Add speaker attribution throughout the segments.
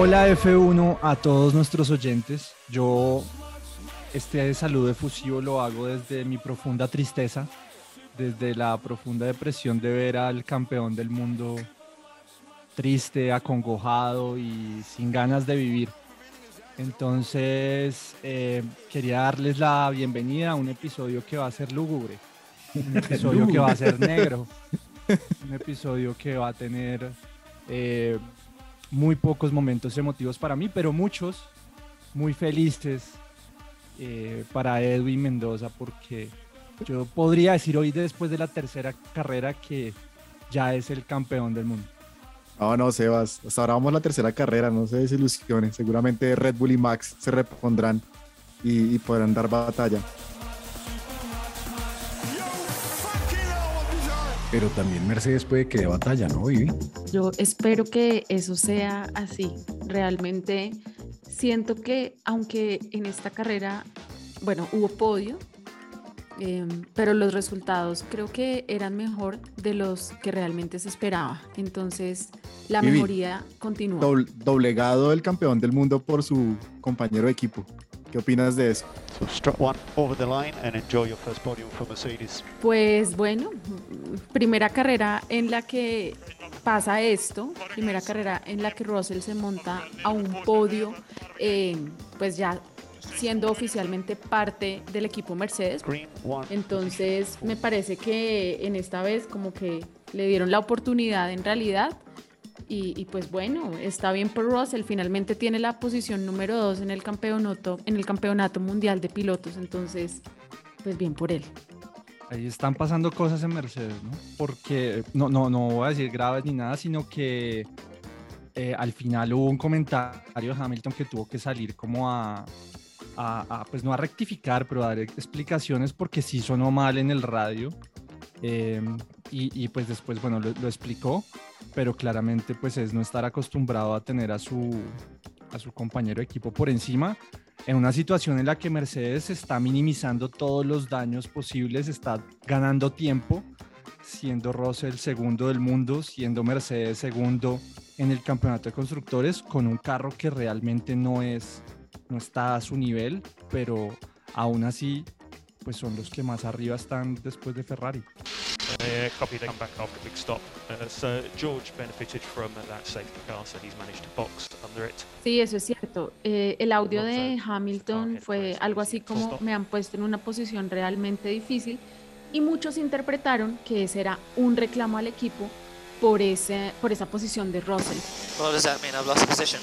Speaker 1: Hola F1 a todos nuestros oyentes. Yo este saludo efusivo lo hago desde mi profunda tristeza, desde la profunda depresión de ver al campeón del mundo triste, acongojado y sin ganas de vivir. Entonces eh, quería darles la bienvenida a un episodio que va a ser lúgubre, un episodio que va a ser negro, un episodio que va a tener eh, muy pocos momentos emotivos para mí, pero muchos muy felices eh, para Edwin Mendoza, porque yo podría decir hoy, después de la tercera carrera, que ya es el campeón del mundo.
Speaker 2: No, no, Sebas. Hasta ahora vamos a la tercera carrera, no se desilusionen. Seguramente Red Bull y Max se repondrán y, y podrán dar batalla.
Speaker 3: Pero también Mercedes puede que dé batalla, ¿no, Vivi?
Speaker 4: Yo espero que eso sea así. Realmente siento que aunque en esta carrera, bueno, hubo podio, eh, pero los resultados creo que eran mejor de los que realmente se esperaba. Entonces, la
Speaker 2: Vivi,
Speaker 4: mejoría continúa.
Speaker 2: Dobl- doblegado el campeón del mundo por su compañero de equipo. ¿Qué opinas de eso?
Speaker 5: So strut one over the line and enjoy your first podium for Mercedes.
Speaker 4: Pues bueno, primera carrera en la que pasa esto, primera carrera en la que Russell se monta a un podio, eh, pues ya siendo oficialmente parte del equipo Mercedes. Entonces me parece que en esta vez como que le dieron la oportunidad en realidad. Y, pues bueno, está bien por Russell, finalmente tiene la posición número 2 en el campeonato, en el campeonato mundial de pilotos, entonces pues bien por él.
Speaker 1: Ahí están pasando cosas en Mercedes, ¿no? Porque no, no, no voy a decir graves ni nada, sino que eh, al final hubo un comentario de Hamilton que tuvo que salir como a, a- a, pues no a rectificar, pero a dar explicaciones porque sí sonó mal en el radio. Eh, y, y, pues después, bueno, lo, lo explicó, pero claramente pues es no estar acostumbrado a tener a su, a su compañero de equipo por encima en una situación en la que Mercedes está minimizando todos los daños posibles, está ganando tiempo, siendo Russell segundo del mundo, siendo Mercedes segundo en el campeonato de constructores, con un carro que realmente no es, no está a su nivel, pero aún así, pues son los que más arriba están después de Ferrari.
Speaker 5: Uh, copy, they come back after a big stop. Uh, so George benefited from that safety car, so he's managed to box under it.
Speaker 4: Sí, eso es cierto. Eh, el audio de Hamilton fue algo así como me han puesto en una posición realmente difícil y muchos interpretaron que ese era un reclamo al equipo por, ese, por esa posición de Russell.
Speaker 6: What does that mean? I've lost position.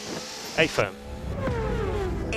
Speaker 5: A firm.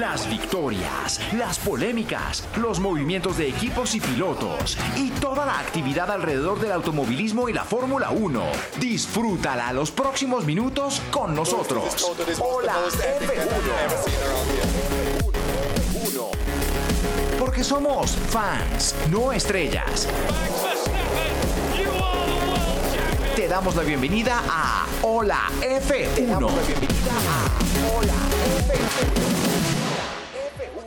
Speaker 7: Las victorias, las polémicas, los movimientos de equipos y pilotos y toda la actividad alrededor del automovilismo y la Fórmula 1. Disfrútala los próximos minutos con nosotros. Hola F1. Porque somos fans, no estrellas. Te damos la bienvenida a Hola F1.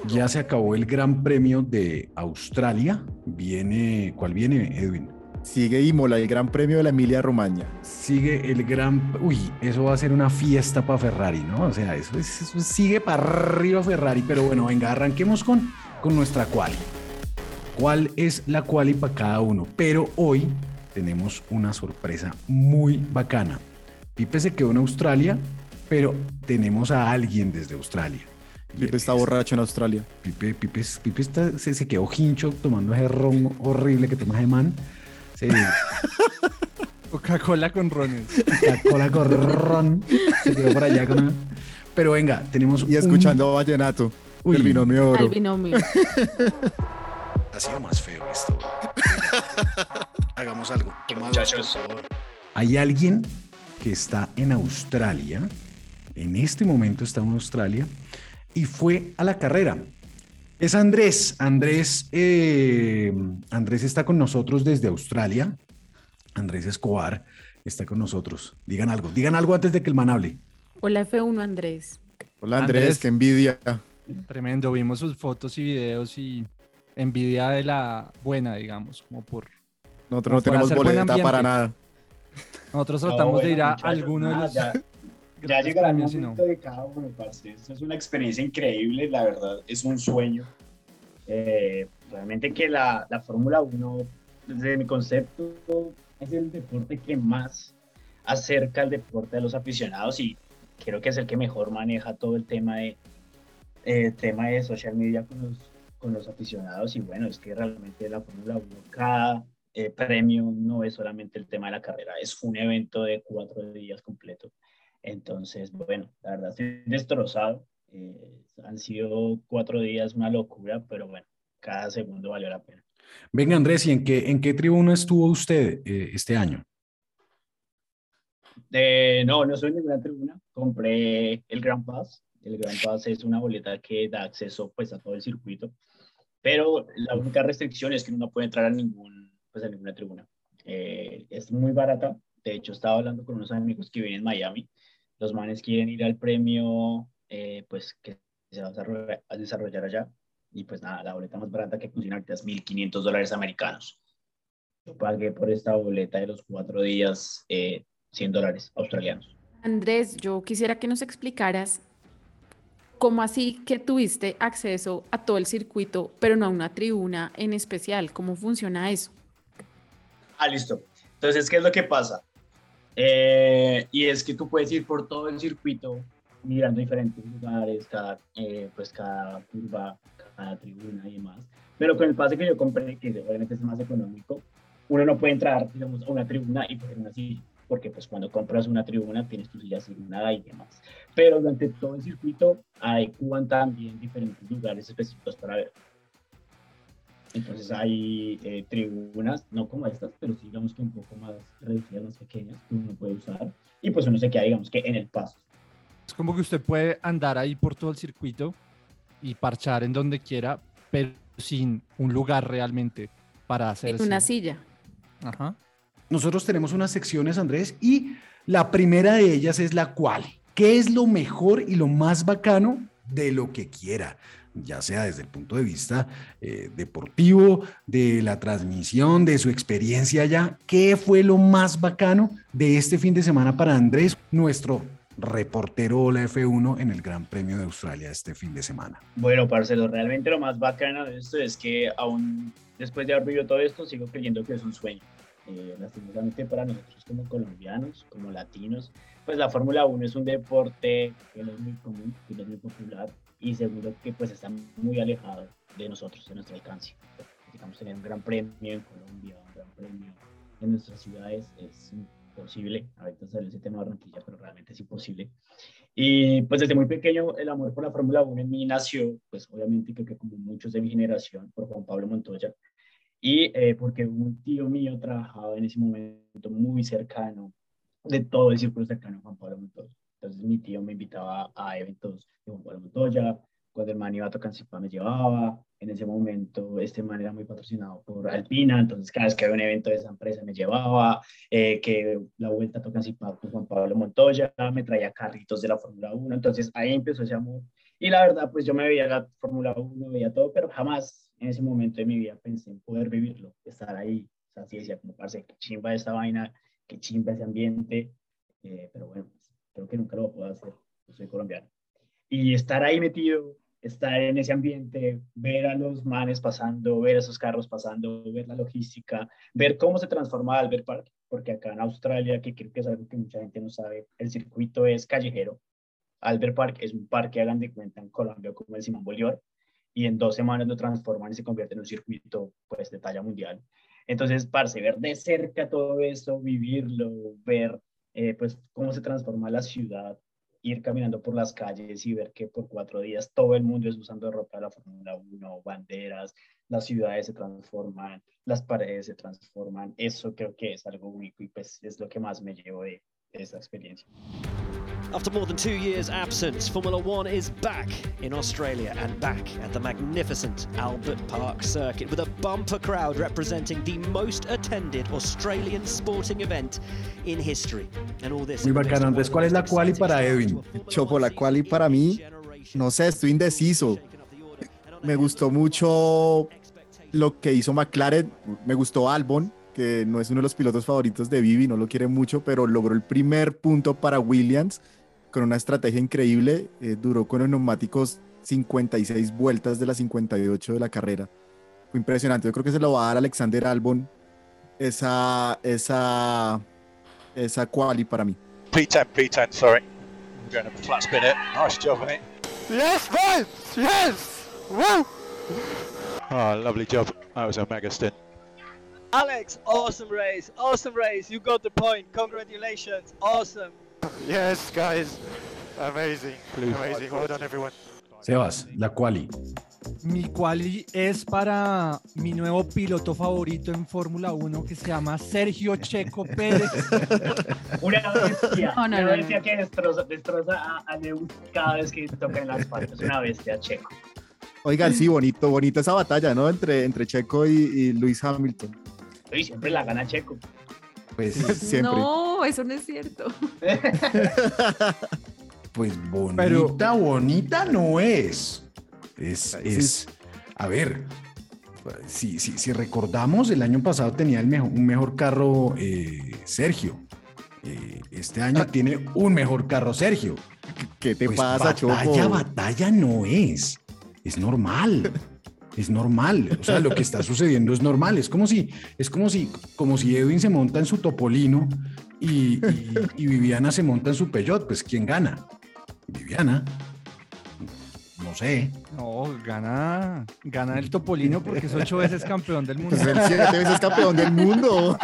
Speaker 3: Ya se acabó el Gran Premio de Australia. Viene, ¿cuál viene, Edwin?
Speaker 2: Sigue Imola, el Gran Premio de la Emilia Romagna.
Speaker 3: Sigue el gran. Uy, eso va a ser una fiesta para Ferrari, ¿no? O sea, eso, es- eso sigue para arriba Ferrari. Pero bueno, venga, arranquemos con, con nuestra quali. ¿Cuál es la quali para cada uno? Pero hoy tenemos una sorpresa muy bacana. Pipe se quedó en Australia, pero tenemos a alguien desde Australia.
Speaker 2: Pipe está borracho en Australia.
Speaker 3: Pipe, Pipe, Pipe está- se, se quedó hincho tomando ese ron horrible que toma man. Se,
Speaker 1: Coca-Cola con rones.
Speaker 3: Coca-Cola con ron. Se quedó por allá con una- Pero venga, tenemos.
Speaker 2: Y escuchando Vallenato,
Speaker 3: Uy.
Speaker 2: el binomio oro.
Speaker 4: Al binomio.
Speaker 3: Ha sido más feo esto. Hagamos algo.
Speaker 8: Muchachos,
Speaker 3: Hay alguien que está en Australia. En este momento está en Australia. Y fue a la carrera. Es Andrés. Andrés, eh, Andrés está con nosotros desde Australia. Andrés Escobar está con nosotros. Digan algo. Digan algo antes de que el man hable.
Speaker 4: Hola F1 Andrés.
Speaker 2: Hola Andrés,
Speaker 1: Andrés.
Speaker 2: qué envidia.
Speaker 1: Tremendo, vimos sus fotos y videos y envidia de la buena, digamos, como por...
Speaker 2: Nosotros
Speaker 1: Como
Speaker 2: no
Speaker 1: por
Speaker 2: tenemos boleta para nada.
Speaker 1: Nosotros
Speaker 8: No,
Speaker 1: tratamos de ir a
Speaker 8: muchachos,
Speaker 1: alguno de los...
Speaker 8: Ya, llegará el momento de cada uno, parce. Esto es una experiencia increíble, la verdad, es un sueño. Eh, realmente que la, la Fórmula 1, desde mi concepto, es el deporte que más acerca al deporte de los aficionados y creo que es el que mejor maneja todo el tema de, eh, tema de social media con los, con los aficionados y bueno, es que realmente la Fórmula 1, cada eh, premio no es solamente el tema de la carrera, es un evento de cuatro días completo. Entonces, bueno, la verdad estoy destrozado. eh, han sido cuatro días una locura, pero bueno, cada segundo valió la pena.
Speaker 3: Venga, Andrés, ¿y en qué, en qué tribuna estuvo usted eh, este año?
Speaker 8: Eh, no, no soy en ninguna tribuna. Compré el Grand Pass. El Grand Pass es una boleta que da acceso pues, a todo el circuito. Pero la única restricción es que uno no puede entrar a, ningún, pues, a ninguna tribuna. Eh, es muy barata. De hecho, estaba hablando con unos amigos que viven en Miami. Los manes quieren ir al premio eh, pues, que se va a desarrollar, allá. Y pues nada, la boleta más barata que funciona ahorita es 1.500 dólares americanos. Yo pagué por esta boleta de los cuatro días eh, 100 dólares australianos.
Speaker 4: Andrés, yo quisiera que nos explicaras cómo así que tuviste acceso a todo el circuito, pero no a una tribuna en especial. ¿Cómo funciona eso?
Speaker 8: Ah, listo. Entonces, ¿qué es lo que pasa? Eh, y es que tú puedes ir por todo el circuito mirando diferentes lugares, cada, eh, pues cada curva, cada tribuna y demás. Pero con el pase que yo compré, que obviamente es más económico, uno no puede entrar, digamos, a una tribuna y coger una silla, porque pues cuando compras una tribuna tienes tu silla asignada y demás. Pero durante todo el circuito adecuan también diferentes lugares específicos para ver. Entonces hay eh, tribunas, no como estas, pero sí digamos que un poco más reducidas, más pequeñas, que uno puede usar. Y pues uno se queda, digamos que en el paso.
Speaker 1: Es como que usted puede andar ahí por todo el circuito y parchar en donde quiera, pero sin un lugar realmente para hacer
Speaker 4: En una silla.
Speaker 1: Ajá.
Speaker 3: Nosotros tenemos unas secciones, Andrés, y la primera de ellas es la cual. ¿Qué es lo mejor y lo más bacano de lo que quiera? Ya sea desde el punto de vista eh, deportivo, de la transmisión, de su experiencia allá. ¿Qué fue lo más bacano de este fin de semana para Andrés, nuestro reportero Ola F1 en el Gran Premio de Australia este fin de semana?
Speaker 8: Bueno, Marcelo, realmente lo más bacano de esto es que aún después de haber vivido todo esto, sigo creyendo que es un sueño. Eh, para nosotros como colombianos, como latinos, pues la Fórmula 1 es un deporte que no es muy común, que no es muy popular y seguro que pues está muy alejado de nosotros, de nuestro alcance. Digamos, tener un gran premio en Colombia, un gran premio en nuestras ciudades es imposible. Ahorita sale ese tema de Barranquilla, pero realmente es imposible. Y pues desde muy pequeño el amor por la Fórmula 1 en mí nació, pues obviamente creo que como muchos de mi generación, por Juan Pablo Montoya. Y eh, porque un tío mío trabajaba en ese momento muy cercano de todo el círculo cercano a Juan Pablo Montoya. Entonces mi tío me invitaba a eventos de Juan Pablo Montoya, cuando el man iba a Tocancipá me llevaba, en ese momento este man era muy patrocinado por Alpina, entonces cada vez que había un evento de esa empresa me llevaba, eh, que la vuelta a Tocancipá con Juan Pablo Montoya, me traía carritos de la Fórmula 1, entonces ahí empezó ese amor. Y la verdad, pues yo me veía la Fórmula 1, veía todo, pero jamás en ese momento de mi vida pensé en poder vivirlo, estar ahí. O sea, sí decía, como parce, que chimba esta vaina, que chimba ese ambiente, eh, pero bueno, pues, creo que nunca lo puedo hacer, yo soy colombiano. Y estar ahí metido, estar en ese ambiente, ver a los manes pasando, ver a esos carros pasando, ver la logística, ver cómo se transforma Albert Park, porque acá en Australia, que creo que es algo que mucha gente no sabe, el circuito es callejero. Albert Park es un parque, hagan de cuenta, en Colombia como el Simón Bolívar, y en dos semanas lo transforman y se convierte en un circuito pues de talla mundial. Entonces, parce, ver de cerca todo esto, vivirlo, ver eh, pues cómo se transforma la ciudad, ir caminando por las calles y ver que por cuatro días todo el mundo es usando ropa de la Fórmula 1, banderas, las ciudades se transforman, las paredes se transforman. Eso creo que es algo único y pues es lo que más me llevo de, de experiencia.
Speaker 9: After more than two years' absence, Formula One is back in Australia and back at the magnificent Albert Park circuit with a bumper crowd representing the most attended Australian sporting event in history. And all this
Speaker 3: Muy bacano, Andrés. ¿Cuál es la quali para Edwin?
Speaker 2: Chopo, la quali para mí, no sé, estoy indeciso. Me gustó mucho lo que hizo McLaren, me gustó Albon, que no es uno de los pilotos favoritos de Vivi, no lo quiere mucho, pero logró el primer punto para Williams con una estrategia increíble. eh, duró con los neumáticos 56 vueltas de las 58 de la carrera. Fue impresionante. Yo creo que se lo va a dar Alexander Albon esa, esa, esa quali para mí.
Speaker 10: P10, P10, sorry. We're going to flat spin it. Nice job, mate.
Speaker 11: Yes, man! Yes! Woo!
Speaker 10: Oh, lovely job. That was a mega stint.
Speaker 12: Alex, awesome race, awesome race. You got the point. Congratulations, awesome.
Speaker 11: Yes, guys. Amazing. Amazing. Well done, everyone.
Speaker 3: Sebas, la quali.
Speaker 1: Mi quali es para mi nuevo piloto favorito en Fórmula 1 que se llama Sergio Checo Pérez.
Speaker 8: Una bestia,
Speaker 1: No, no,
Speaker 8: una
Speaker 1: no,
Speaker 8: bestia que destroza, destroza a, a Lewis cada vez que toca en las partes. Una bestia, Checo.
Speaker 2: Oigan, sí, bonito, bonito esa batalla, ¿no? Entre, entre Checo y, y Lewis Hamilton.
Speaker 8: Y siempre la gana Checo.
Speaker 3: Pues
Speaker 2: siempre.
Speaker 4: No, eso no es cierto.
Speaker 3: Pues bonita, bonita no es. Es, es, a ver, si, si, si recordamos, el año pasado tenía el mejo- un mejor carro eh, Sergio. Eh, este año tiene un mejor carro Sergio.
Speaker 2: ¿Qué te
Speaker 3: Pues
Speaker 2: pasa,
Speaker 3: batalla,
Speaker 2: Chopo?
Speaker 3: batalla no es. Es normal. Es normal. O sea, lo que está sucediendo es normal. Es como si, es como si, como si Edwin se monta en su topolino y, y- y Viviana se monta en su Peugeot. Pues, ¿quién gana? Viviana. No sé.
Speaker 1: No, gana, gana el Topolino porque es ocho veces campeón del mundo.
Speaker 2: Es el siete veces campeón del mundo.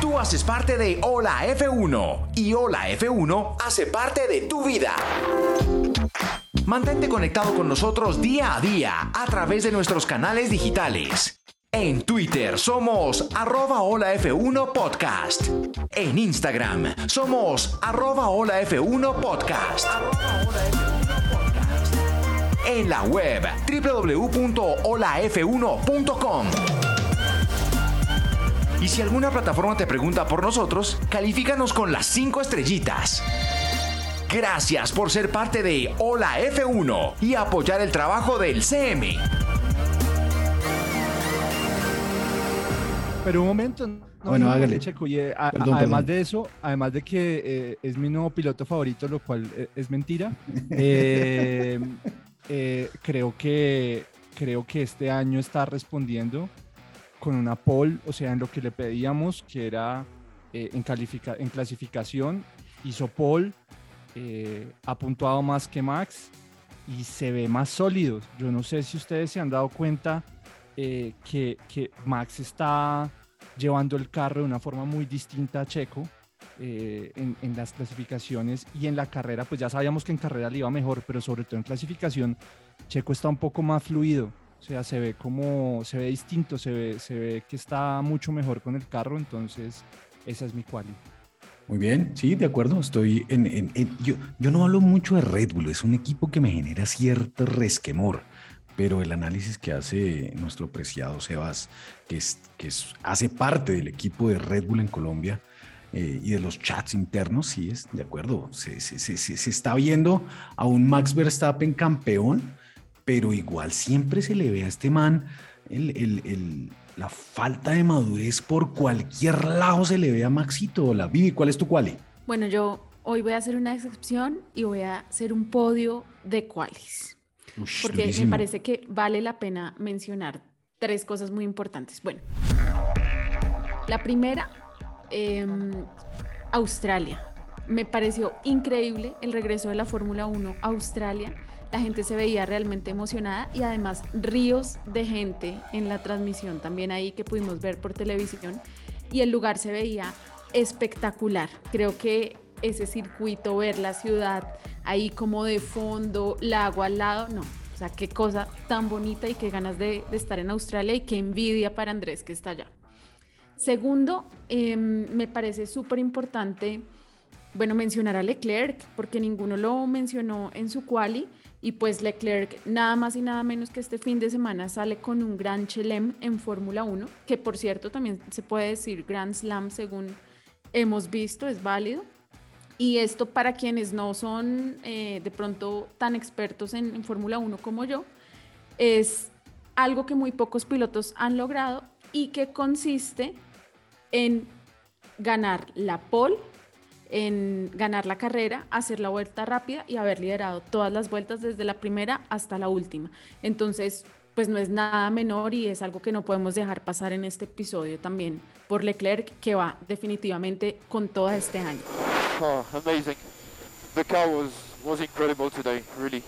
Speaker 7: Tú haces parte de Hola F1 y Hola F1 hace parte de tu vida. Mantente conectado con nosotros día a día a través de nuestros canales digitales. En Twitter somos arroba Hola F1 Podcast. En Instagram somos arroba Hola F1 Podcast. En la web www.holaf1.com. Y si alguna plataforma te pregunta por nosotros, califícanos con las 5 estrellitas. Gracias por ser parte de Hola F1 y apoyar el trabajo del CM.
Speaker 1: Pero un momento. no,
Speaker 3: Bueno,
Speaker 1: no,
Speaker 3: hágale.
Speaker 1: Checo, y, eh, a-
Speaker 3: Perdón,
Speaker 1: además
Speaker 3: perdón.
Speaker 1: de eso, además de que eh, es mi nuevo piloto favorito, lo cual eh, es mentira, eh, eh, creo, que, creo que este año está respondiendo con una pole, o sea, en lo que le pedíamos, que era eh, en, califica- en clasificación, hizo pole, eh, ha puntuado más que Max y se ve más sólido. Yo no sé si ustedes se han dado cuenta eh, que, Max está llevando el carro de una forma muy distinta a Checo eh, en, las clasificaciones y en la carrera, pues ya sabíamos que en carrera le iba mejor, pero sobre todo en clasificación, Checo está un poco más fluido. O sea, se ve como, se ve distinto, se ve, se ve que está mucho mejor con el carro, entonces esa es mi quali.
Speaker 3: Muy bien, sí, de acuerdo. Estoy en. en- en- yo, yo no hablo mucho de Red Bull, es un equipo que me genera cierto resquemor. Pero el análisis que hace nuestro preciado Sebas, que, es, que es- hace parte del equipo de Red Bull en Colombia eh, y de los chats internos, sí, es de acuerdo. Se, se- se- se- está viendo a un Max Verstappen campeón, pero igual siempre se le ve a este man el, el- el- la falta de madurez por cualquier lado se le ve a Maxito. La Vivi, ¿cuál es tu quali?
Speaker 4: Bueno, yo hoy voy a hacer una excepción y voy a hacer un podio de cuáles.
Speaker 3: Ush,
Speaker 4: Porque me parece que vale la pena mencionar tres cosas muy importantes. Bueno, la primera, em, Australia. Me pareció increíble el regreso de la Fórmula 1 a Australia. La gente se veía realmente emocionada y además ríos de gente en la transmisión también ahí que pudimos ver por televisión y el lugar se veía espectacular. Creo que ese circuito, ver la ciudad ahí como de fondo, lago al lado, no. O sea, qué cosa tan bonita y qué ganas de, estar en Australia y qué envidia para Andrés que está allá. Segundo, em, me parece súper importante, bueno, mencionar a Leclerc, porque ninguno lo mencionó en su quali, y pues Leclerc nada más y nada menos que este fin de semana sale con un Gran Chelem en Fórmula 1, que por cierto también se puede decir Grand Slam según hemos visto, es válido. Y esto para quienes no son eh, de pronto tan expertos en, en Fórmula 1 como yo, es algo que muy pocos pilotos han logrado y que consiste en ganar la pole, en ganar la carrera, hacer la vuelta rápida y haber liderado todas las vueltas desde la primera hasta la última. Entonces, pues no es nada menor y es algo que no podemos dejar pasar en este episodio también por Leclerc, que va definitivamente con todo este año.
Speaker 11: Oh, amazing. The car was, was incredible today, really.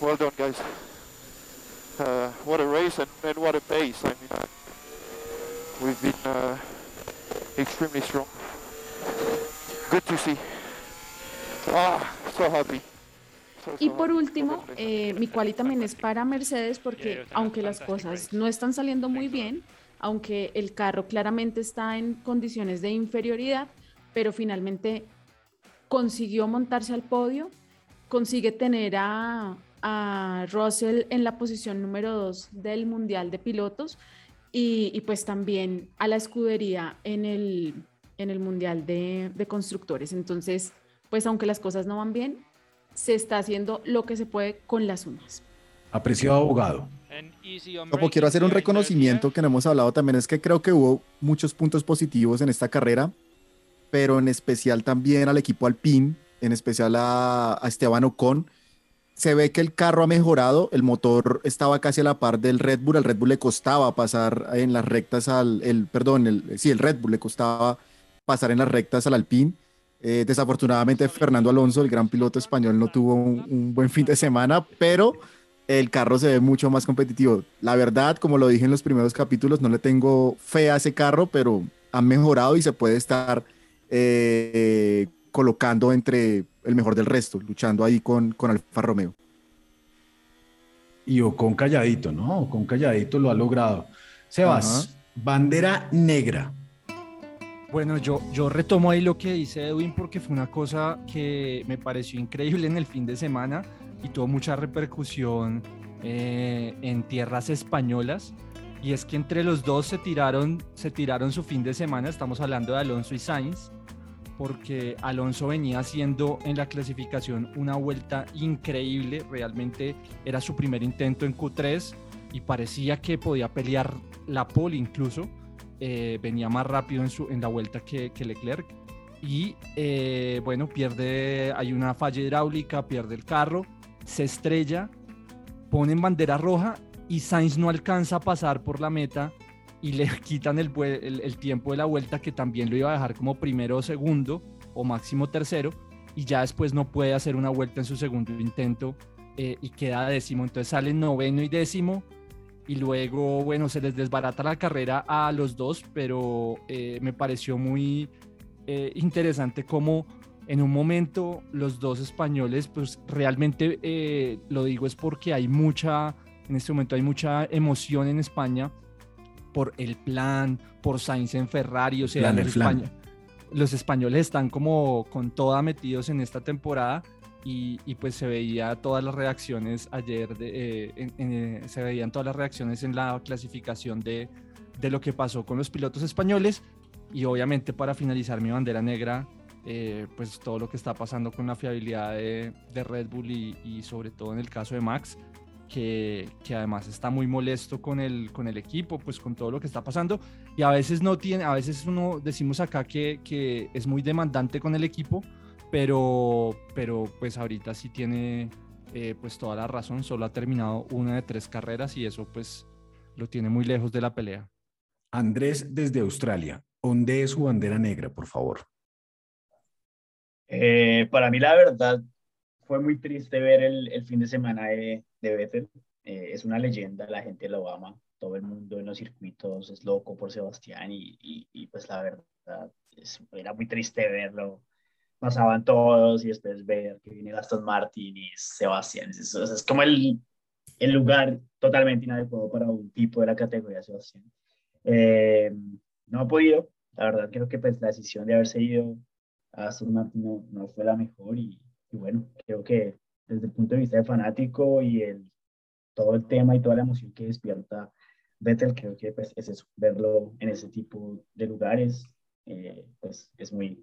Speaker 11: Well done, guys. Uh, what a race and, and what a pace. I mean, we've been uh, extremely strong. Good to see. Ah, so happy.
Speaker 4: Y por último, eh, mi quali también es para Mercedes porque aunque las cosas no están saliendo muy bien, aunque el carro claramente está en condiciones de inferioridad, pero finalmente consiguió montarse al podio, consigue tener a, a Russell en la posición número 2 del Mundial de Pilotos y, y pues también a la escudería en el, en el Mundial de, de Constructores. Entonces, pues aunque las cosas no van bien, se está haciendo lo que se puede con las uñas.
Speaker 3: Apreciado abogado.
Speaker 2: Como quiero hacer un reconocimiento que no hemos hablado también es que creo que hubo muchos puntos positivos en esta carrera, pero en especial también al equipo Alpine, en especial a, a Esteban Ocon. Se ve que el carro ha mejorado, el motor estaba casi a la par del Red Bull, al Red Bull le costaba pasar en las rectas al, el, perdón, el, sí, el Red Bull le costaba pasar en las rectas al Alpine. Eh, desafortunadamente Fernando Alonso, el gran piloto español, no tuvo un, un buen fin de semana, pero el carro se ve mucho más competitivo. La verdad, como lo dije en los primeros capítulos, no le tengo fe a ese carro, pero ha mejorado y se puede estar eh, colocando entre el mejor del resto, luchando ahí con, con Alfa Romeo.
Speaker 3: Y Ocon calladito, ¿no? Ocon calladito lo ha logrado. Sebas, bandera negra.
Speaker 1: Bueno, yo, yo retomo ahí lo que dice Edwin porque fue una cosa que me pareció increíble en el fin de semana y tuvo mucha repercusión eh, en tierras españolas. Y es que entre los dos se tiraron, se tiraron su fin de semana, estamos hablando de Alonso y Sainz, porque Alonso venía haciendo en la clasificación una vuelta increíble, realmente era su primer intento en Q3 y parecía que podía pelear la pole incluso, eh, venía más rápido en, su, en la vuelta que, que Leclerc y eh, bueno, pierde, hay una falla hidráulica, pierde el carro, se estrella, ponen bandera roja y Sainz no alcanza a pasar por la meta y le quitan el, el- el tiempo de la vuelta que también lo iba a dejar como primero o segundo o máximo tercero y ya después no puede hacer una vuelta en su segundo intento eh, y queda décimo. Entonces sale noveno y décimo y luego, bueno, se les desbarata la carrera a los dos, pero eh, me pareció muy eh, interesante cómo en un momento los dos españoles, pues realmente eh, lo digo es porque hay mucha, en este momento hay mucha emoción en España por el plan, por Sainz en Ferrari, o sea,
Speaker 3: Plan,
Speaker 1: los, españoles están como con toda metidos en esta temporada y, y pues se veía todas las reacciones ayer, de, eh, en- en, eh, se veían todas las reacciones en la clasificación de, de lo que pasó con los pilotos españoles y obviamente para finalizar mi bandera negra, eh, pues todo lo que está pasando con la fiabilidad de, de Red Bull y, y sobre todo en el caso de Max, que, que, además está muy molesto con el, con el equipo, pues con todo lo que está pasando. Y a veces no tiene, a veces uno decimos acá que, que es muy demandante con el equipo, pero, pero pues ahorita sí tiene eh, pues toda la razón, solo ha terminado una de tres carreras y eso pues lo tiene muy lejos de la pelea.
Speaker 3: Andrés desde Australia, ¿dónde es su bandera negra, por favor?
Speaker 8: Eh, para mí la verdad fue muy triste ver el, el fin de semana de, de Vettel. Eh, es una leyenda, la gente lo ama, todo el mundo en los circuitos es loco por Sebastián y, y, y pues la verdad es, era muy triste verlo. Pasaban todos y después ver que viene Gaston Martin y Sebastián. Es, es como el, el lugar totalmente inadecuado para un tipo de la categoría Sebastián. Eh, no ha podido, la verdad creo que pues la decisión de haberse ido a Aston Martin no, no fue la mejor y, y, bueno, creo que desde el punto de vista de fanático y el, todo el tema y toda la emoción que despierta Vettel, creo que pues es eso, verlo en ese tipo de lugares, eh, pues es muy,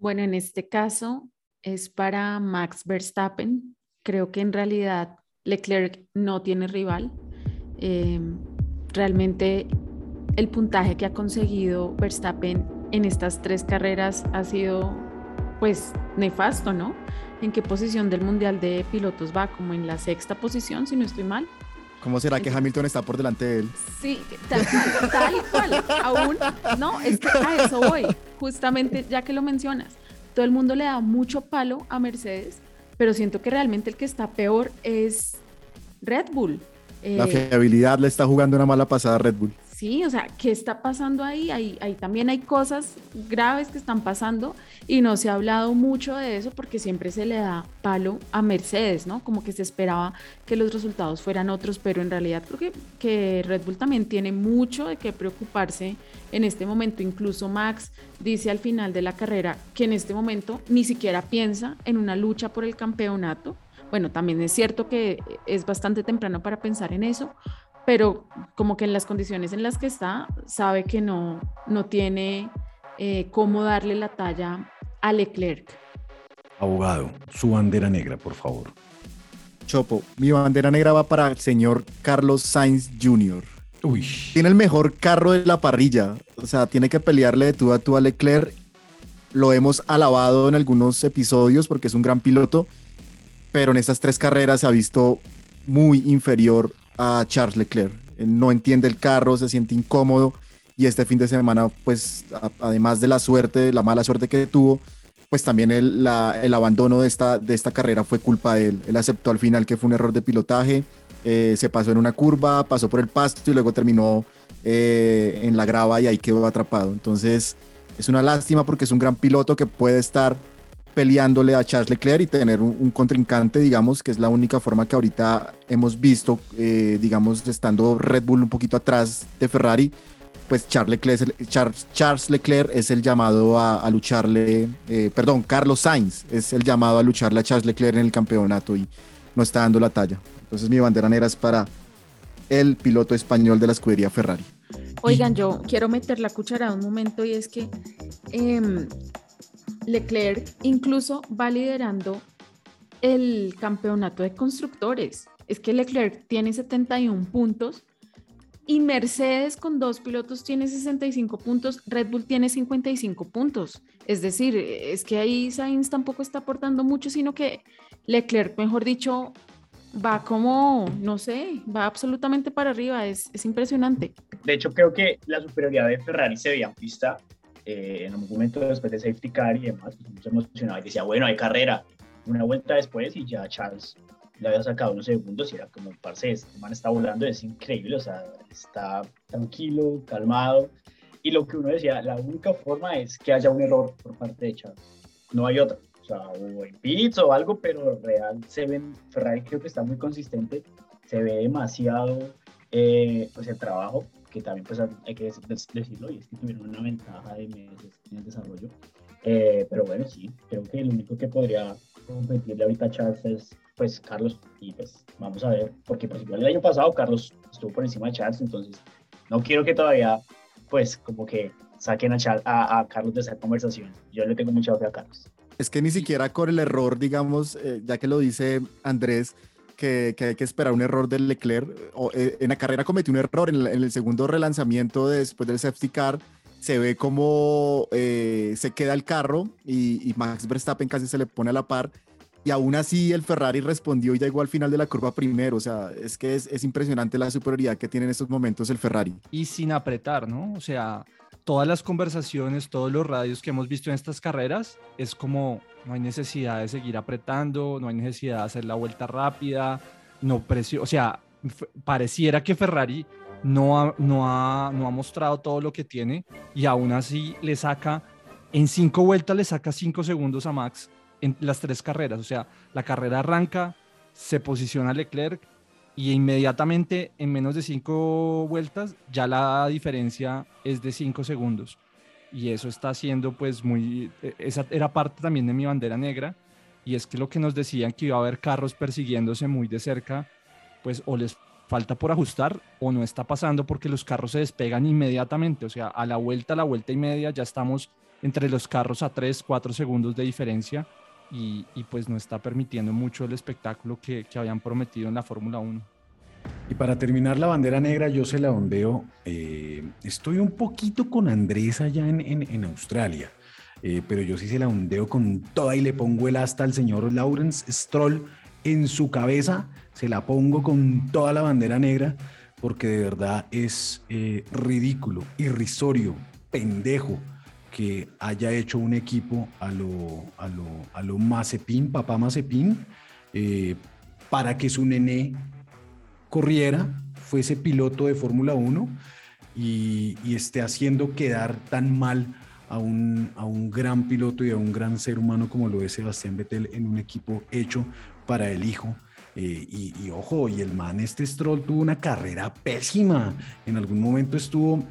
Speaker 4: Bueno, en este caso es para Max Verstappen. Creo que en realidad Leclerc no tiene rival. Eh, realmente el puntaje que ha conseguido Verstappen en estas tres carreras ha sido pues nefasto, ¿no? ¿En qué posición del Mundial de Pilotos va? Como en la sexta posición, si no estoy mal.
Speaker 2: ¿Cómo será que Hamilton está por delante de él?
Speaker 4: Sí, tal, tal cual. Aún, no, es que a eso voy, justamente ya que lo mencionas todo el mundo le da mucho palo a Mercedes, pero siento que realmente el que está peor es Red Bull.
Speaker 2: La eh, fiabilidad le está jugando una mala pasada a Red Bull.
Speaker 4: Sí, o sea, ¿qué está pasando ahí? ahí? También hay cosas graves que están pasando y no se ha hablado mucho de eso porque siempre se le da palo a Mercedes, ¿no? Como que se esperaba que los resultados fueran otros, pero en realidad creo que, que Red Bull también tiene mucho de qué preocuparse en este momento. Incluso Max dice al final de la carrera que en este momento ni siquiera piensa en una lucha por el campeonato. Bueno, también es cierto que es bastante temprano para pensar en eso, pero como que en las condiciones en las que está, sabe que no, no tiene eh, cómo darle la talla a Leclerc.
Speaker 3: Abogado, su bandera negra, por favor.
Speaker 2: Chopo, mi bandera negra va para el señor Carlos Sainz Jr. Uy. Tiene el mejor carro de la parrilla. O sea, tiene que pelearle de tú a tú a Leclerc. Lo hemos alabado en algunos episodios porque es un gran piloto, pero en estas tres carreras se ha visto muy inferior a Charles Leclerc. no entiende el carro, se siente incómodo y este fin de semana, pues además de la suerte, la mala suerte que tuvo, pues también el, el abandono de esta, de esta carrera fue culpa de él. Él aceptó al final que fue un error de pilotaje, eh, se pasó en una curva, pasó por el pasto y luego terminó eh, en la grava y ahí quedó atrapado. Entonces es una lástima porque es un gran piloto que puede estar peleándole a Charles Leclerc y tener un, contrincante, digamos, que es la única forma que ahorita hemos visto, eh, digamos, estando Red Bull un poquito atrás de Ferrari, pues Charles Leclerc, es el llamado a, lucharle, eh, perdón, Carlos Sainz es el llamado a lucharle a Charles Leclerc en el campeonato y no está dando la talla. Entonces mi bandera negra es para el piloto español de la escudería Ferrari.
Speaker 4: Oigan, yo quiero meter la cuchara un momento y es que eh, Leclerc incluso va liderando el campeonato de constructores. Es que Leclerc tiene 71 puntos y Mercedes con dos pilotos tiene 65 puntos, Red Bull tiene 55 puntos. Es decir, es que ahí Sainz tampoco está aportando mucho, sino que Leclerc, mejor dicho, va como, no sé, va absolutamente para arriba, es, es impresionante.
Speaker 8: De hecho, creo que la superioridad de Ferrari se veía en pista eh, en un momento después de safety car y demás, pues se emocionaba y decía, bueno, hay carrera. Una vuelta después y ya Charles le había sacado unos segundos y era como, parce, este man está volando, es increíble, o sea, está tranquilo, calmado. Y lo que uno decía, la única forma es que haya un error por parte de Charles. No hay otra. O sea, o en pits o algo, pero real se ven, Ferrari creo que está muy consistente, se ve demasiado eh, pues el trabajo, que también pues hay que decirlo, y es que tuvieron una ventaja de meses en el desarrollo. Eh, pero bueno, sí, creo que el único que podría competirle ahorita a Charles es pues Carlos, y pues vamos a ver, porque pues igual el año pasado Carlos estuvo por encima de Charles, entonces no quiero que todavía pues como que saquen a, a, a Carlos de esa conversación. Yo le tengo mucha fe a Carlos.
Speaker 2: Es que ni siquiera con el error, digamos, eh, ya que lo dice Andrés, que, que, hay que esperar un error del Leclerc. Eh, en la carrera cometió un error en, el segundo relanzamiento después del safety car. Se ve como eh, se queda el carro y, y, Max Verstappen casi se le pone a la par. Y aún así el Ferrari respondió y llegó al final de la curva primero. O sea, es que es, es impresionante la superioridad que tiene en estos momentos el Ferrari.
Speaker 1: Y sin apretar, ¿no? O sea, todas las conversaciones, todos los radios que hemos visto en estas carreras, es como no hay necesidad de seguir apretando, no hay necesidad de hacer la vuelta rápida, no precio, o sea, pareciera que Ferrari no ha, no, ha, no ha mostrado todo lo que tiene y aún así le saca, en cinco vueltas le saca cinco segundos a Max en las tres carreras, o sea, la carrera arranca, se posiciona Leclerc, y inmediatamente en menos de cinco vueltas ya la diferencia es de cinco segundos. Y eso está haciendo pues muy, e, esa era parte también de mi bandera negra, y es que lo que nos decían que iba a haber carros persiguiéndose muy de cerca, pues o les falta por ajustar o no está pasando porque los carros se despegan inmediatamente, o sea, a la vuelta, a la vuelta y media ya estamos entre los carros a 3, 4 segundos de diferencia y, pues no está permitiendo mucho el espectáculo que, habían prometido en la Fórmula 1.
Speaker 3: Y para terminar la bandera negra, yo se la ondeo. Eh, estoy un poquito con Andrés allá en, Australia, eh, pero yo sí se la ondeo con toda y le pongo el hasta al señor Lawrence Stroll en su cabeza. Se la pongo con toda la bandera negra, porque de verdad es eh, ridículo, irrisorio, pendejo que haya hecho un equipo a lo, a lo, a lo papá Mazepin, para que su nené corriera, fuese piloto de Fórmula 1 y, esté haciendo quedar tan mal a un, a un gran piloto y a un gran ser humano como lo es Sebastián Vettel en un equipo hecho para el hijo. Eh, y, ojo, y el man, este Stroll tuvo una carrera pésima. En algún momento estuvo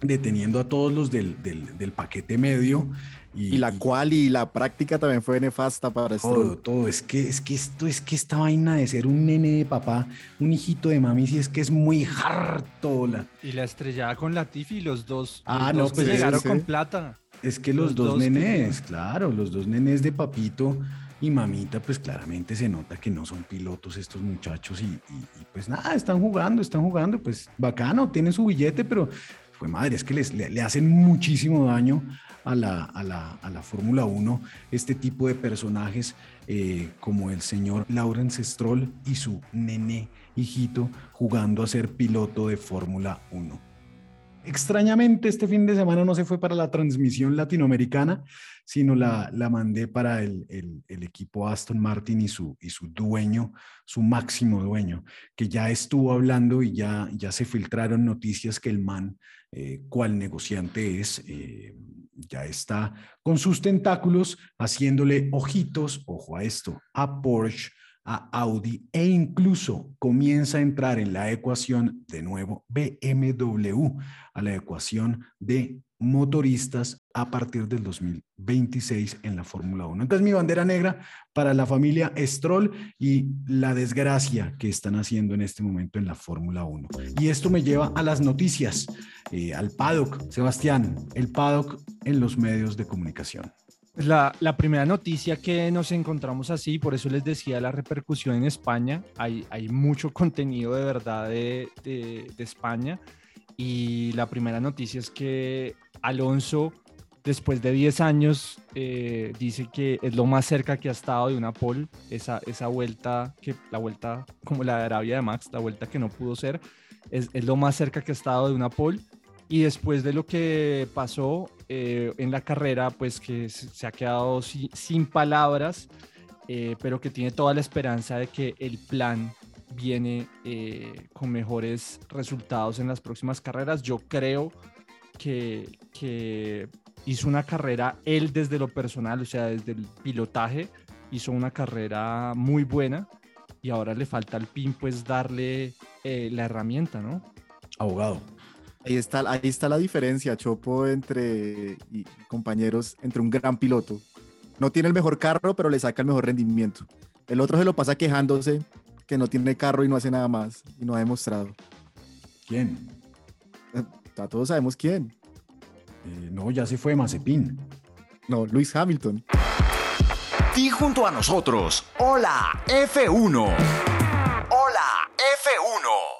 Speaker 3: deteniendo a todos los del, del, paquete medio.
Speaker 2: Y, la cual y la práctica también fue nefasta para
Speaker 3: todo, todo. Es que, es que esto es que esta vaina de ser un nene de papá, un hijito de mami, sí es que es muy harto. La...
Speaker 1: Y la estrellada con Latifi y los dos.
Speaker 3: Ah, no,
Speaker 1: pues llegaron con plata.
Speaker 3: Es que los, dos, nenes, claro, los dos nenes de papito y mamita, pues claramente se nota que no son pilotos estos muchachos y, y, pues nada, están jugando, están jugando, pues bacano, tienen su billete, pero madre, es que les, le, hacen muchísimo daño a la, a la, a la Fórmula 1 este tipo de personajes eh, como el señor Lawrence Stroll y su nené hijito jugando a ser piloto de Fórmula 1. Extrañamente, este fin de semana no se fue para la transmisión latinoamericana, sino la, la mandé para el, el, equipo Aston Martin y su, y su dueño, su máximo dueño, que ya estuvo hablando y ya, ya se filtraron noticias que el man eh, cuál negociante es, eh, ya está con sus tentáculos haciéndole ojitos, ojo a esto, a Porsche, a Audi e incluso comienza a entrar en la ecuación de nuevo BMW, a la ecuación de motoristas a partir del 2026 en la Fórmula 1. Entonces mi bandera negra para la familia Stroll y la desgracia que están haciendo en este momento en la Fórmula 1. Y esto me lleva a las noticias, eh, al paddock. Sebastián, el paddock en los medios de comunicación.
Speaker 1: La, la, primera noticia que nos encontramos así, por eso les decía la repercusión en España, hay, mucho contenido de verdad de, España y la primera noticia es que Alonso, después de 10 años, eh, dice que es lo más cerca que ha estado de una pole, esa, esa vuelta, que la vuelta como la de Arabia de Max, la vuelta que no pudo ser, es, es lo más cerca que ha estado de una pole. Y después de lo que pasó eh, en la carrera, pues que se ha quedado sin, palabras, eh, pero que tiene toda la esperanza de que el plan viene eh, con mejores resultados en las próximas carreras. Yo creo que, hizo una carrera, él desde lo personal, o sea, desde el pilotaje, hizo una carrera muy buena y ahora le falta al PIN pues darle la herramienta, ¿no?
Speaker 3: Abogado.
Speaker 2: Ahí está, ahí está la diferencia, Chopo, entre y compañeros, entre un gran piloto. No tiene el mejor carro, pero le saca el mejor rendimiento. El otro se lo pasa quejándose que no tiene carro y no hace nada más y no ha demostrado.
Speaker 3: ¿Quién?
Speaker 2: Ya todos sabemos quién.
Speaker 3: Eh, no, ya se fue Mazepin.
Speaker 2: No, Luis Hamilton.
Speaker 7: Y junto a nosotros, hola F1. Hola F1.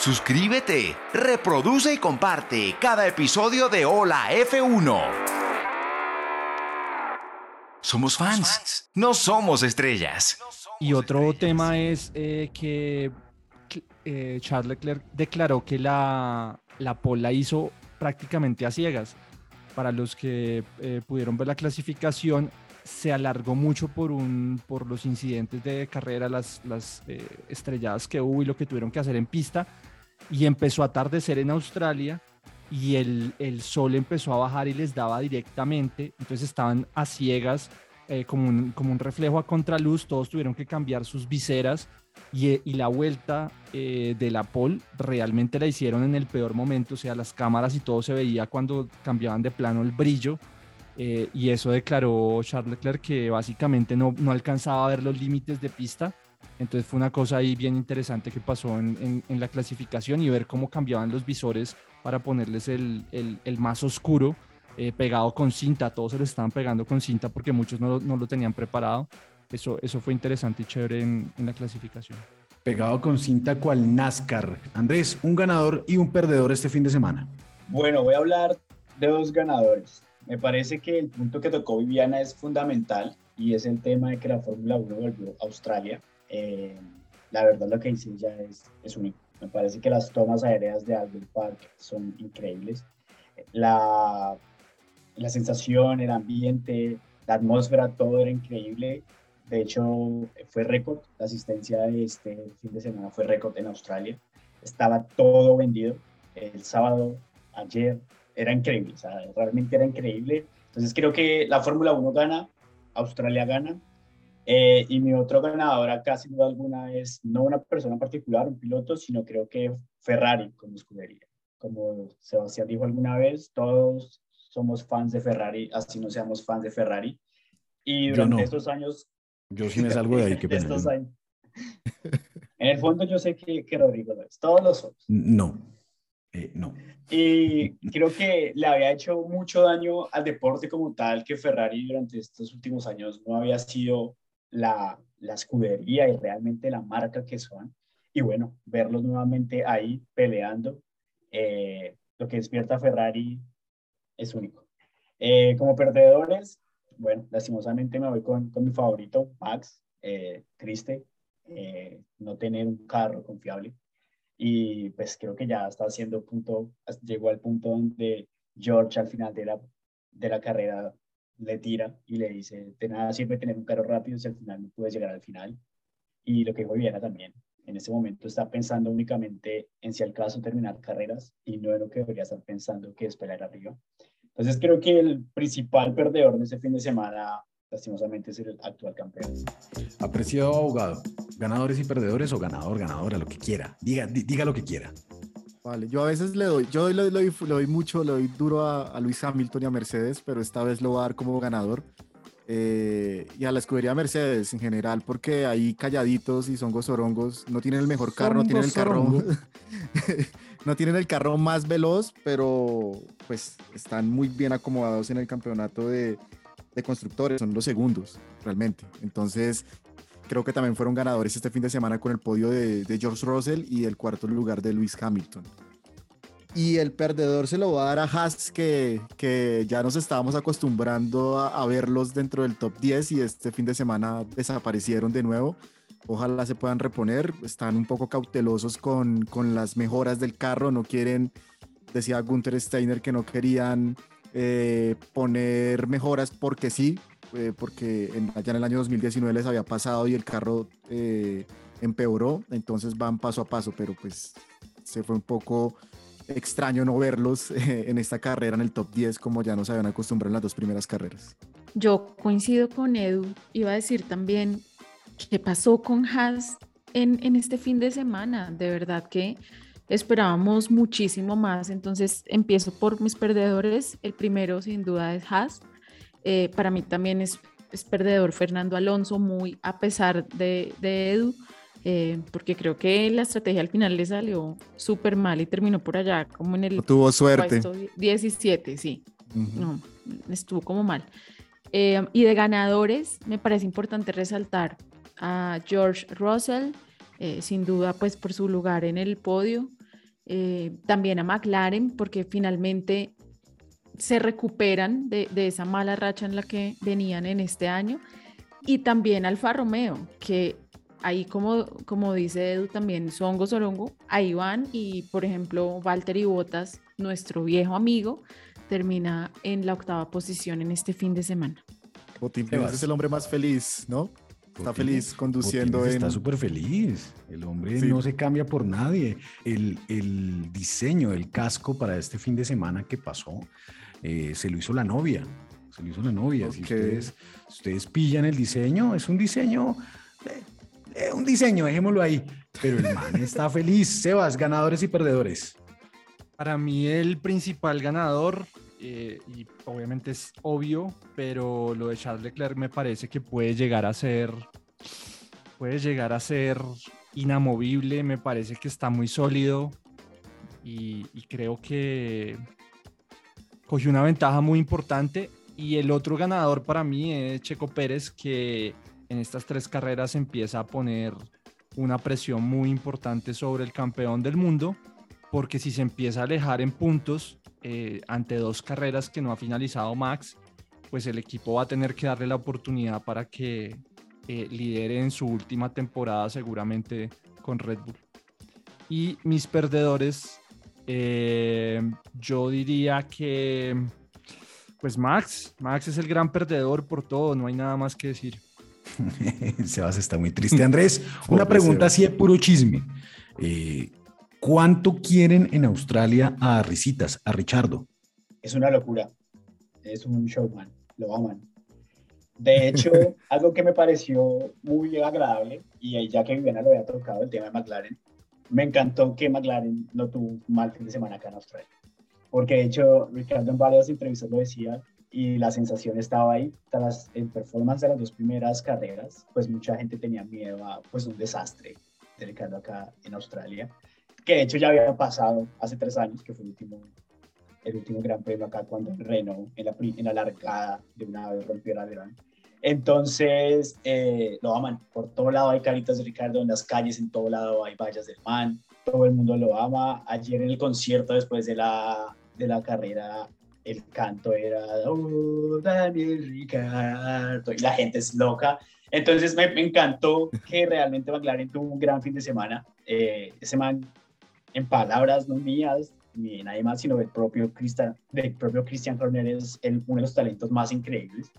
Speaker 7: Suscríbete, reproduce y comparte cada episodio de Hola F1. Somos fans, no somos estrellas.
Speaker 1: Y otro tema es eh, que eh, Charles Leclerc declaró que la, la pole la hizo prácticamente a ciegas. Para los que eh, pudieron ver la clasificación, se alargó mucho por, un, por los incidentes de carrera, las, las estrelladas que hubo y lo que tuvieron que hacer en pista. Y empezó a atardecer en Australia y el, el sol empezó a bajar y les daba directamente. Entonces estaban a ciegas, eh, como, un, como un reflejo a contraluz. Todos tuvieron que cambiar sus viseras y, y la vuelta eh, de la pole realmente la hicieron en el peor momento. O sea, las cámaras y todo se veía cuando cambiaban de plano el brillo. Eh, y eso declaró Charles Leclerc que básicamente no, no alcanzaba a ver los límites de pista. Entonces fue una cosa ahí bien interesante que pasó en, en- en la clasificación y ver cómo cambiaban los visores para ponerles el, el- el más oscuro eh, pegado con cinta. Todos se lo estaban pegando con cinta porque muchos no lo, no lo tenían preparado. Eso, eso fue interesante y chévere en, en la clasificación.
Speaker 3: Pegado con cinta cual NASCAR. Andrés, un ganador y un perdedor este fin de semana.
Speaker 8: Bueno, voy a hablar de dos ganadores. Me parece que el punto que tocó Viviana es fundamental y es el tema de que la Fórmula 1 volvió a Australia. Eh, la verdad lo que dice ella es, es único. Me parece que las tomas aéreas de Albert Park son increíbles. La, la sensación, el ambiente, la atmósfera, todo era increíble. De hecho, fue récord. La asistencia de este fin de semana fue récord en Australia. Estaba todo vendido. El sábado, ayer, era increíble. O sea, realmente era increíble. Entonces creo que la Fórmula 1 gana, Australia gana. Eh, y mi otro ganador acá, sin duda alguna, es no una persona particular, un piloto, sino creo que Ferrari como escudería. Como Sebastián dijo alguna vez, todos somos fans de Ferrari, así no seamos fans de Ferrari. Y durante
Speaker 3: no.
Speaker 8: estos años
Speaker 3: Yo sí me salgo de ahí, pena.
Speaker 8: estos años. En el fondo yo sé que, que Rodrigo lo es, todos lo somos.
Speaker 3: No, eh, no.
Speaker 8: Y creo que le había hecho mucho daño al deporte como tal, que Ferrari durante estos últimos años no había sido la, la escudería y realmente la marca que son. Y bueno, verlos nuevamente ahí peleando, eh, lo que despierta Ferrari es único. Eh, como perdedores, bueno, lastimosamente me voy con, con mi favorito, Max, eh, triste, eh, no tener un carro confiable. Y pues creo que ya está haciendo punto, llegó al punto donde George al final de la, de la carrera le tira y le dice, de nada sirve tener un carro rápido si al final no puedes llegar al final. Y lo que dijo Viviana también, en ese momento está pensando únicamente en si al caso terminar carreras y no en lo que debería estar pensando que es pelear arriba. Entonces creo que el principal perdedor de ese fin de semana, lastimosamente, es el actual campeón.
Speaker 3: Apreciado abogado, ganadores y perdedores o ganador, ganadora, lo que quiera. Diga, di- diga lo que quiera.
Speaker 2: Vale, yo a veces le doy, yo le, le doy, le doy mucho, le doy duro a, a Luis Hamilton y a Mercedes, pero esta vez lo voy a dar como ganador. Eh, y a la escudería Mercedes en general, porque ahí calladitos y son gozorongos, no tienen el mejor carro, no tienen el carro, no tienen el carro más veloz, pero pues están muy bien acomodados en el campeonato de, de constructores, son los segundos realmente. Entonces, creo que también fueron ganadores este fin de semana con el podio de, George Russell y el cuarto lugar de Lewis Hamilton. Y el perdedor se lo va a dar a Haas, que, que ya nos estábamos acostumbrando a, a verlos dentro del top 10 y este fin de semana desaparecieron de nuevo. Ojalá se puedan reponer. Están un poco cautelosos con, con las mejoras del carro. No quieren, decía Gunther Steiner, que no querían eh, poner mejoras porque sí, eh, porque en, allá en el año 2019 les había pasado y el carro eh, empeoró. Entonces van paso a paso, pero pues se fue un poco extraño no verlos eh, en esta carrera en el top 10 como ya nos habían acostumbrado en las dos primeras carreras.
Speaker 4: Yo coincido con Edu, iba a decir también qué pasó con Haas en, en este fin de semana. De verdad que esperábamos muchísimo más. Entonces empiezo por mis perdedores. El primero sin duda es Haas. Eh, para mí también es, es, perdedor Fernando Alonso, muy a pesar de, de Edu. Eh, porque creo que la estrategia al final le salió súper mal y terminó por allá como en el
Speaker 2: no tuvo suerte
Speaker 4: 17 sí uh -huh. no estuvo como mal eh, y de ganadores me parece importante resaltar a George Russell eh, sin duda pues por su lugar en el podio también a McLaren porque finalmente se recuperan de, de esa mala racha en la que venían en este año y también Alfa Romeo que ahí como, como dice Edu también Songo Sorongo, ahí van y por ejemplo Valtteri Bottas, nuestro viejo amigo, termina en la octava posición en este fin de semana.
Speaker 2: Botines es el hombre más feliz, ¿no? Está feliz conduciendo.
Speaker 3: Botines en... Está súper feliz. El hombre sí. no se cambia por nadie. El, el, diseño del casco para este fin de semana que pasó eh, se lo hizo la novia. Se lo hizo la novia. Okay. Si ustedes, ustedes pillan el diseño, es un diseño eh, un diseño, dejémoslo ahí. Pero el man está feliz. Sebas, ganadores y perdedores.
Speaker 1: Para mí el principal ganador, eh, y obviamente es obvio, pero lo de Charles Leclerc me parece que puede llegar a ser, puede llegar a ser inamovible, me parece que está muy sólido y, y creo que cogió una ventaja muy importante. Y el otro ganador para mí es Checo Pérez, que en estas tres carreras empieza a poner una presión muy importante sobre el campeón del mundo, porque si se empieza a alejar en puntos eh, ante dos carreras que no ha finalizado Max, pues el equipo va a tener que darle la oportunidad para que eh, lidere en su última temporada seguramente con Red Bull. Y mis perdedores, eh, yo diría que, pues Max, Max es el gran perdedor por todo, no hay nada más que decir.
Speaker 3: Sebas está muy triste. Andrés, una pregunta así de puro chisme. Eh, ¿Cuánto quieren en Australia a Risitas, a Richardo?
Speaker 8: Es una locura. Es un showman. Lo aman. De hecho, algo que me pareció muy agradable, y ya que Viviana lo había tocado, el tema de McLaren, me encantó que McLaren no tuvo un mal fin de semana acá en Australia. Porque de hecho, Ricardo en varias entrevistas lo decía, y la sensación estaba ahí. Tras el performance de las dos primeras carreras, pues mucha gente tenía miedo a pues, un desastre de Ricardo acá en Australia, que de hecho ya había pasado hace tres años, que fue el último, el último gran premio acá cuando Renault en la, en la largada de una vez rompió el alerón. Entonces, eh, lo aman. Por todo lado hay caritas de Ricardo en las calles, en todo lado hay vallas del man. Todo el mundo lo ama. Ayer en el concierto, después de la, de la carrera, el canto era oh, Daniel Ricardo y la gente es loca. Entonces me, me, encantó que realmente McLaren tuvo un gran fin de semana. Eh, ese man, en palabras no mías, ni de nadie más, sino del propio Christian, del propio Christian Horner es uno de los talentos más increíbles.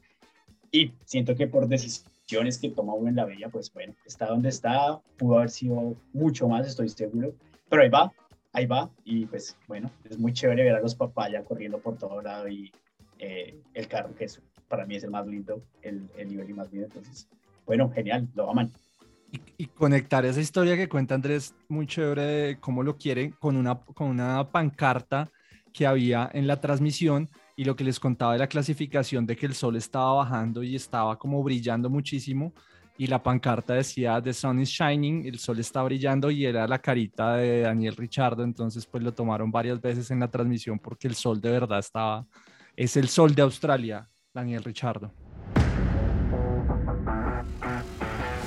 Speaker 8: Y siento que por decisiones que toma uno en la bella, pues bueno, está donde está, pudo haber sido mucho más, estoy seguro. Pero ahí va, ahí va y pues bueno, es muy chévere ver a los papayas corriendo por todo lado y eh, el carro que es, para mí es el más lindo, el, el nivel más lindo, entonces bueno, genial, lo aman.
Speaker 1: Y, y, conectar esa historia que cuenta Andrés, muy chévere de cómo lo quieren, con una, con una pancarta que había en la transmisión y lo que les contaba de la clasificación de que el sol estaba bajando y estaba como brillando muchísimo y la pancarta decía The Sun is Shining, el sol está brillando y era la carita de Daniel Richardo, entonces pues lo tomaron varias veces en la transmisión porque el sol de verdad estaba, es el sol de Australia, Daniel Richardo.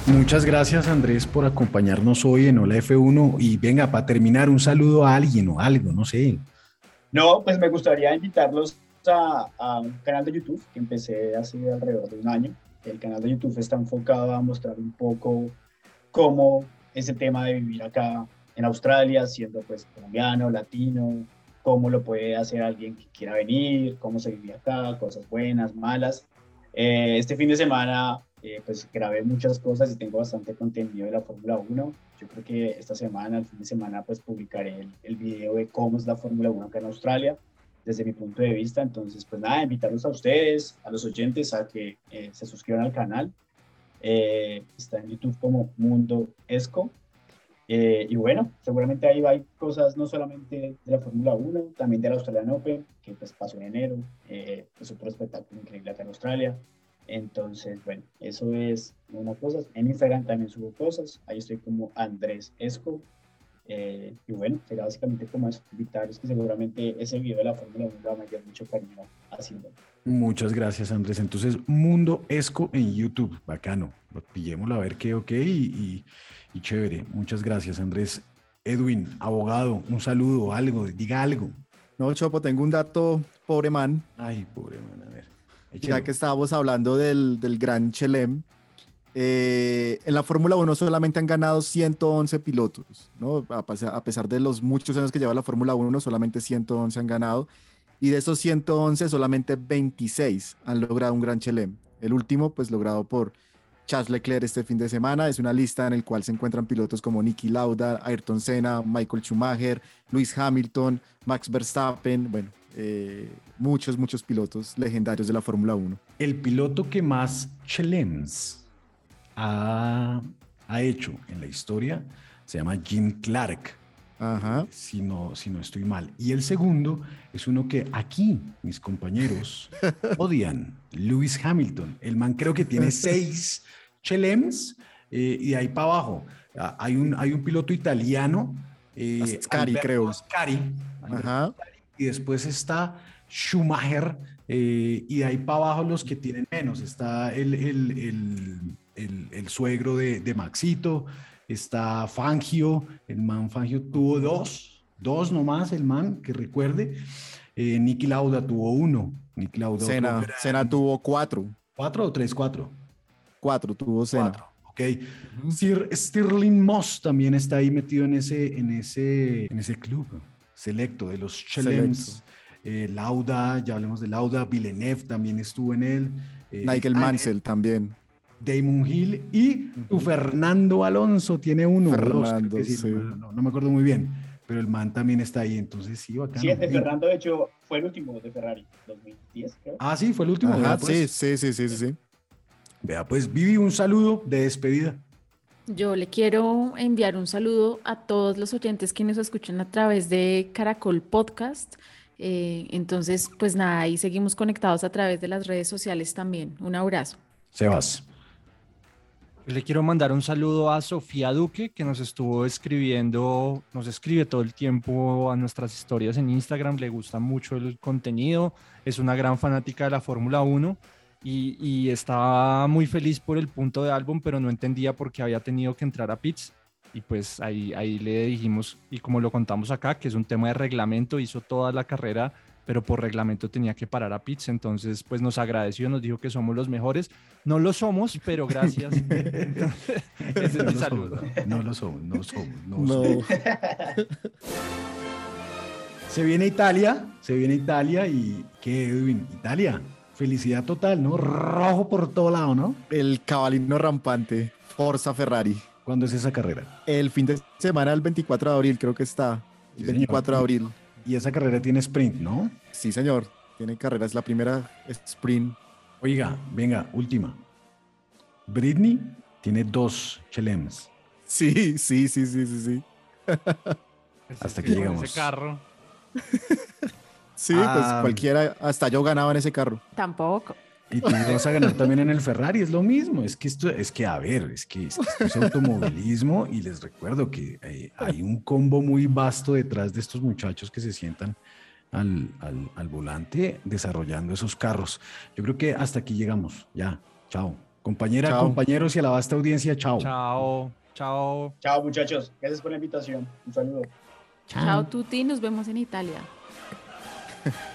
Speaker 3: Muchas gracias Andrés por acompañarnos hoy en Hola F1 y venga, para terminar, un saludo a alguien o algo, no sé.
Speaker 8: No, pues me gustaría invitarlos a, a un canal de YouTube que empecé hace alrededor de un año. El canal de YouTube está enfocado a mostrar un poco cómo ese tema de vivir acá en Australia, siendo pues colombiano, latino, cómo lo puede hacer alguien que quiera venir, cómo se vive acá, cosas buenas, malas. Eh, este fin de semana eh, pues grabé muchas cosas y tengo bastante contenido de la Fórmula 1. Yo creo que esta semana, el fin de semana, pues publicaré el, el video de cómo es la Fórmula 1 acá en Australia, desde mi punto de vista. Entonces, pues nada, invitarlos a ustedes, a los oyentes, a que eh, se suscriban al canal. Eh, está en YouTube como Mundo Esco. Eh, y bueno, seguramente ahí va hay cosas no solamente de la Fórmula 1, también de la Australian Open, que pues pasó en enero, es otro espectáculo increíble acá en Australia. Entonces, bueno, eso es una cosa. En Instagram también subo cosas, ahí estoy como Andrés Esco. Eh, y bueno, será básicamente como eso, invitarlos que seguramente ese video de la Fórmula 1 va a meter mucho cariño haciendo.
Speaker 3: Muchas gracias, Andrés. Entonces, Mundo Esco en YouTube. Bacano. Lo pillémoslo a ver qué, ok. Y, y, y chévere. Muchas gracias, Andrés. Edwin, abogado, un saludo, algo, diga algo.
Speaker 2: No, Chopo, tengo un dato, pobre man.
Speaker 3: Ay, pobre man, a ver.
Speaker 2: Ya que estábamos hablando del, del Gran Chelem, eh, en la Fórmula 1 solamente han ganado 111 pilotos, ¿no? A, pesar- de los muchos años que lleva la Fórmula 1, solamente 111 han ganado. Y de esos 111, solamente 26 han logrado un Gran Chelem. El último, pues logrado por Charles Leclerc este fin de semana. Es una lista en el cual se encuentran pilotos como Nicky Lauda, Ayrton Senna, Michael Schumacher, Lewis Hamilton, Max Verstappen, bueno, eh, muchos, muchos pilotos legendarios de la Fórmula 1.
Speaker 3: El piloto que más chelems ha, ha hecho en la historia se llama Jim Clark.
Speaker 2: Ajá.
Speaker 3: Si no, si no estoy mal. Y el segundo es uno que aquí mis compañeros odian, Lewis Hamilton. El man creo que tiene seis chelems eh, y de ahí para abajo. ah, Hay un, hay un piloto italiano. eh,
Speaker 2: Ascari, creo.
Speaker 3: Ascari,
Speaker 2: Ajá.
Speaker 3: Y después está Schumacher. eh, y de ahí para abajo los que tienen menos. Está el, el, el, el- el suegro de, de Maxito. Está Fangio. El man Fangio tuvo dos. Dos nomás, el man, que recuerde. Eh, Nicky Lauda tuvo uno. Nicky Lauda.
Speaker 2: Senna,
Speaker 3: gran-
Speaker 2: Senna tuvo cuatro.
Speaker 3: ¿Cuatro o tres? Cuatro.
Speaker 2: Cuatro tuvo Senna.
Speaker 3: Cuatro. Ok. Sir Stirling Moss también está ahí metido en ese, en ese, en ese club selecto de los Chelems. Eh, Lauda, ya hablemos de Lauda. Villeneuve también estuvo en él. Eh,
Speaker 2: Nigel
Speaker 3: ah,
Speaker 2: Mansell también.
Speaker 3: Damon Hill y tu Fernando Alonso tiene uno. dos,
Speaker 2: Fernando,
Speaker 3: que sí,
Speaker 2: sí.
Speaker 3: no, me acuerdo muy bien, pero el man también está ahí, entonces sí.
Speaker 8: Sí, el de
Speaker 3: Y-
Speaker 8: Fernando, de hecho, fue el último de Ferrari, 2010, creo.
Speaker 3: Ah, sí, fue el último.
Speaker 2: Ajá, sí,
Speaker 3: pues.
Speaker 2: sí, sí, sí, sí, sí.
Speaker 3: Vea, pues Vivi, un saludo de despedida.
Speaker 4: Yo le quiero enviar un saludo a todos los oyentes que nos escuchan a través de Caracol Podcast. Eh, entonces, pues nada, ahí seguimos conectados a través de las redes sociales también. Un abrazo.
Speaker 3: Sebas.
Speaker 1: Le quiero mandar un saludo a Sofía Duque, que nos estuvo escribiendo, nos escribe todo el tiempo a nuestras historias en Instagram, le gusta mucho el contenido, es una gran fanática de la Fórmula 1 y, y estaba muy feliz por el punto de álbum, pero no entendía por qué había tenido que entrar a pits. Y pues ahí, ahí le dijimos, y como lo contamos acá, que es un tema de reglamento, hizo toda la carrera, pero por reglamento tenía que parar a pits, entonces pues nos agradeció, nos dijo que somos los mejores. No lo somos, pero gracias. Entonces, ese es
Speaker 3: No
Speaker 1: mi
Speaker 3: lo
Speaker 1: saludo.
Speaker 3: somos, no lo somos, no somos, no
Speaker 2: No.
Speaker 3: somos. Se viene Italia, se viene Italia y ¿qué, Edwin? Italia, felicidad total, ¿no? Rojo por todo lado, ¿no?
Speaker 2: El cabalino rampante, Forza Ferrari.
Speaker 3: ¿Cuándo es esa carrera?
Speaker 2: El fin de semana, el 24 de abril, creo que está. El
Speaker 3: Sí, señor.
Speaker 2: 24 de abril.
Speaker 3: Y esa carrera tiene sprint, ¿no?
Speaker 2: Sí, señor. Tiene carrera, es la primera sprint.
Speaker 3: Oiga, venga, última. Britney tiene dos chelems.
Speaker 2: Sí, sí, sí, sí, sí, sí.
Speaker 3: Hasta que llegamos.
Speaker 1: Ese carro.
Speaker 2: Sí, pues
Speaker 3: Ah.
Speaker 2: cualquiera, hasta yo ganaba en ese carro.
Speaker 4: Tampoco.
Speaker 3: Y tú vas a ganar también en el Ferrari, es lo mismo. Es que esto, es que a ver, es que, es que esto es automovilismo y les recuerdo que eh, hay un combo muy vasto detrás de estos muchachos que se sientan al, al- al volante desarrollando esos carros. Yo creo que hasta aquí llegamos. Ya, chao. Compañera,
Speaker 2: Chao.
Speaker 3: compañeros y a la vasta audiencia, chao.
Speaker 1: Chao, chao.
Speaker 8: Chao, muchachos. Gracias por la invitación. Un saludo.
Speaker 4: Chao, Tuti. Nos vemos en Italia.